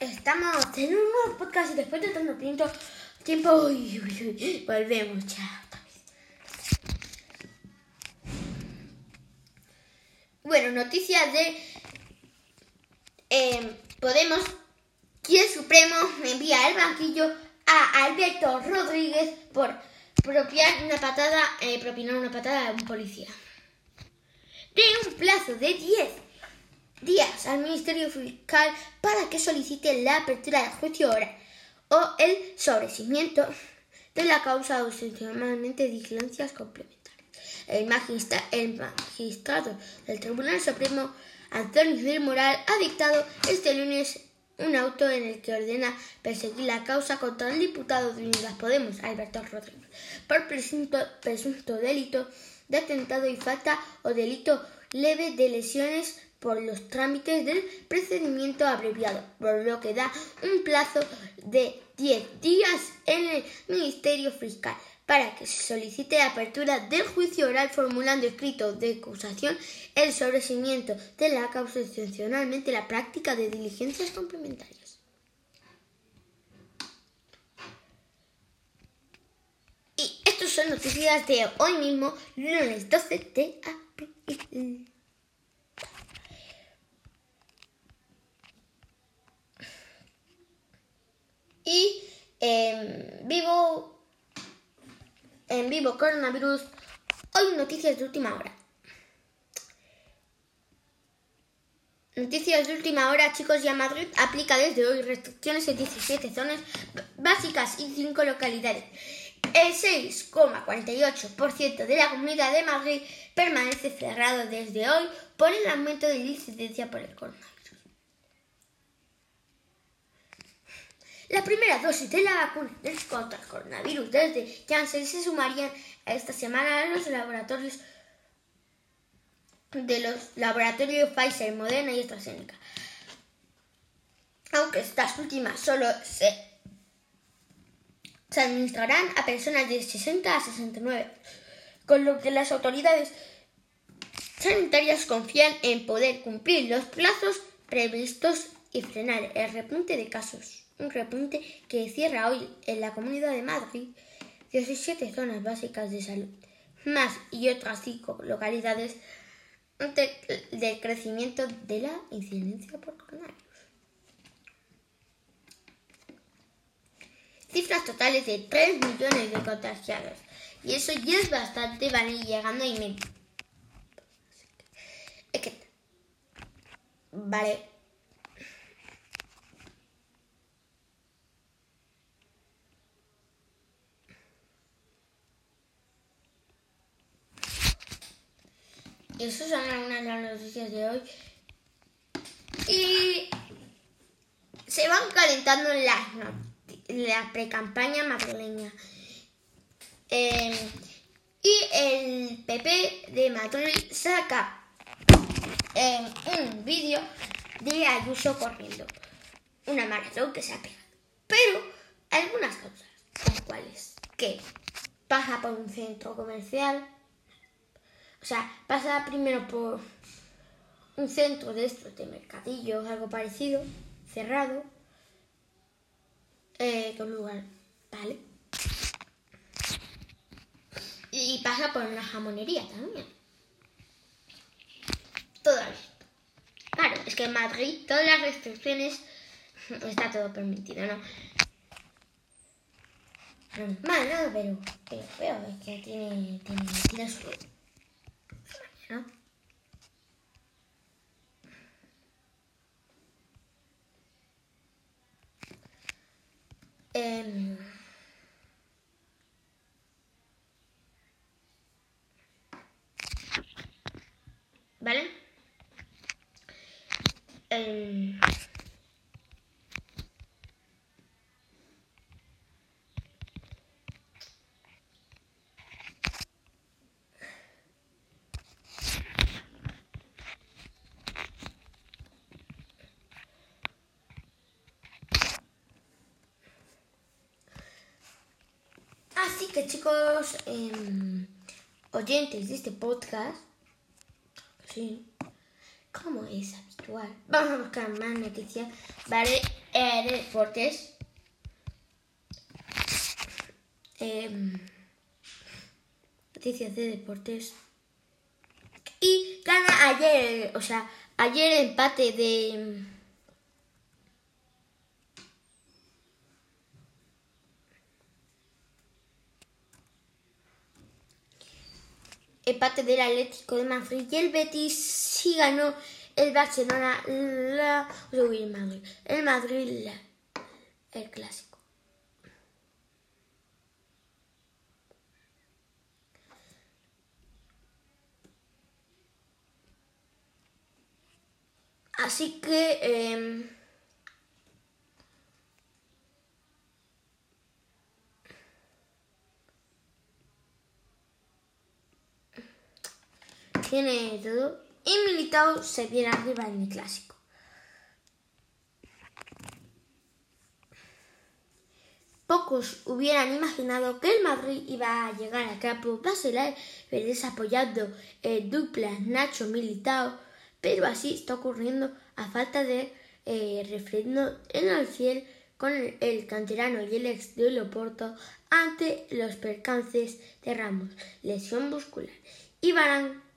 Estamos en un nuevo podcast y después de tanto tiempo, uy, uy, uy, volvemos ya. Bueno, noticias de eh, Podemos, que el Supremo envía al banquillo a Alberto Rodríguez por propiar una patada, eh, propinar una patada a un policía. De un plazo de 10 días al Ministerio Fiscal para que solicite la apertura del juicio oral o el sobrecimiento de la causa o excepcionalmente vigilancias complementarias. El, magistra- el magistrado del Tribunal Supremo, Antonio del Moral, ha dictado este lunes un auto en el que ordena perseguir la causa contra el diputado de Unidas Podemos, Alberto Rodríguez, por presunto, presunto delito de atentado y falta o delito leve de lesiones por los trámites del procedimiento abreviado, por lo que da un plazo de 10 días en el Ministerio Fiscal para que se solicite la apertura del juicio oral formulando escrito de acusación el sobrecimiento de la causa excepcionalmente la práctica de diligencias complementarias. Y estas son noticias de hoy mismo, lunes 12 de abril. Y en vivo, en vivo coronavirus, hoy noticias de última hora. Noticias de última hora, chicos, ya Madrid aplica desde hoy restricciones en 17 zonas básicas y 5 localidades. El 6,48% de la comunidad de Madrid permanece cerrado desde hoy por el aumento de la incidencia por el coronavirus. La primera dosis de la vacuna contra el coronavirus desde Janssen se sumarían esta semana a los laboratorios de los laboratorios Pfizer, Moderna y AstraZeneca. Aunque estas últimas solo se, se administrarán a personas de 60 a 69, con lo que las autoridades sanitarias confían en poder cumplir los plazos previstos y frenar el repunte de casos. Un repunte que cierra hoy en la Comunidad de Madrid 17 zonas básicas de salud, más y otras 5 localidades de- del crecimiento de la incidencia por coronavirus. Cifras totales de 3 millones de contagiados. Y eso ya es bastante, van a ir llegando y me... Vale. Y eso son algunas de las noticias de hoy. Y se van calentando las noti- la pre-campaña madrileña. Eh, y el PP de Madrid saca eh, un vídeo de Ayuso corriendo. Una maratón que se ha pegado. Pero algunas cosas, como cuáles, que pasa por un centro comercial, o sea, pasa primero por un centro de estos de mercadillos, algo parecido, cerrado, eh, con lugar, ¿vale? Y pasa por una jamonería también. Todo esto. Claro, es que en Madrid todas las restricciones está todo permitido, ¿no? Mal, ¿no? Pero, pero feo, es que tiene, tiene, tiene su... ¿no? Em, ¿Vale? Em, Así que chicos, em, oyentes de este podcast, sí, como es habitual, vamos a buscar más noticias, ¿vale? eh, de deportes. Em, noticias de deportes. Y gana ayer, o sea, ayer empate de... Empate del Atlético de Madrid y el Betis sí ganó el Barcelona, la, el Madrid, el Madrid, la, el clásico. Así que eh, todo y Militao se viene arriba en el clásico. Pocos hubieran imaginado que el Madrid iba a llegar a campo Baselay Verdes apoyando el dupla Nacho Militao, pero así está ocurriendo a falta de eh, refrendo en el cielo con el, canterano y el ex de Loporto ante los percances de Ramos, lesión muscular y Barán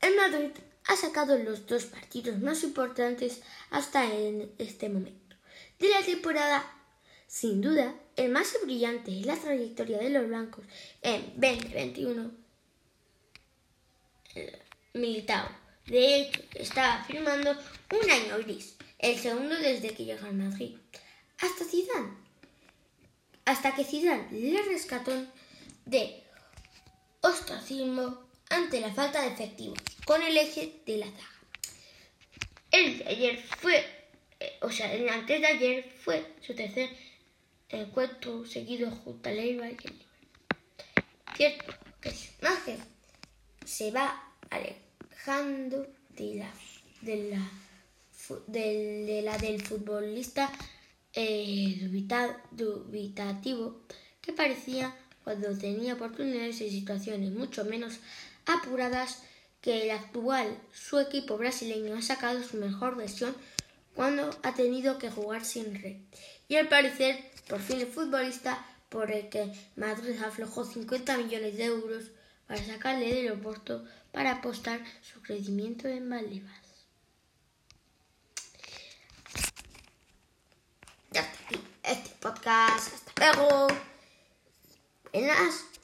el Madrid ha sacado los dos partidos más importantes hasta en este momento de la temporada. Sin duda, el más brillante es la trayectoria de los blancos en 2021. Militao, de hecho, está firmando un año gris, el segundo desde que llegó al Madrid. Hasta Zidane. Hasta que Zidane le rescató de ostracismo ante la falta de efectivos con el eje de la zaga. El de ayer fue, eh, o sea, el antes de ayer fue su tercer encuentro seguido junto al Eibar y el Cierto que su imagen se va alejando de la, de del futbolista eh, dubitativo que parecía cuando tenía oportunidades y situaciones mucho menos apuradas que el actual su equipo brasileño ha sacado su mejor versión cuando ha tenido que jugar sin red. Y al parecer, por fin el futbolista por el que Madrid aflojó 50 millones de euros para sacarle del aeropuerto para apostar su crecimiento en Valdivas. Ya está aquí este podcast. Hasta luego. Buenas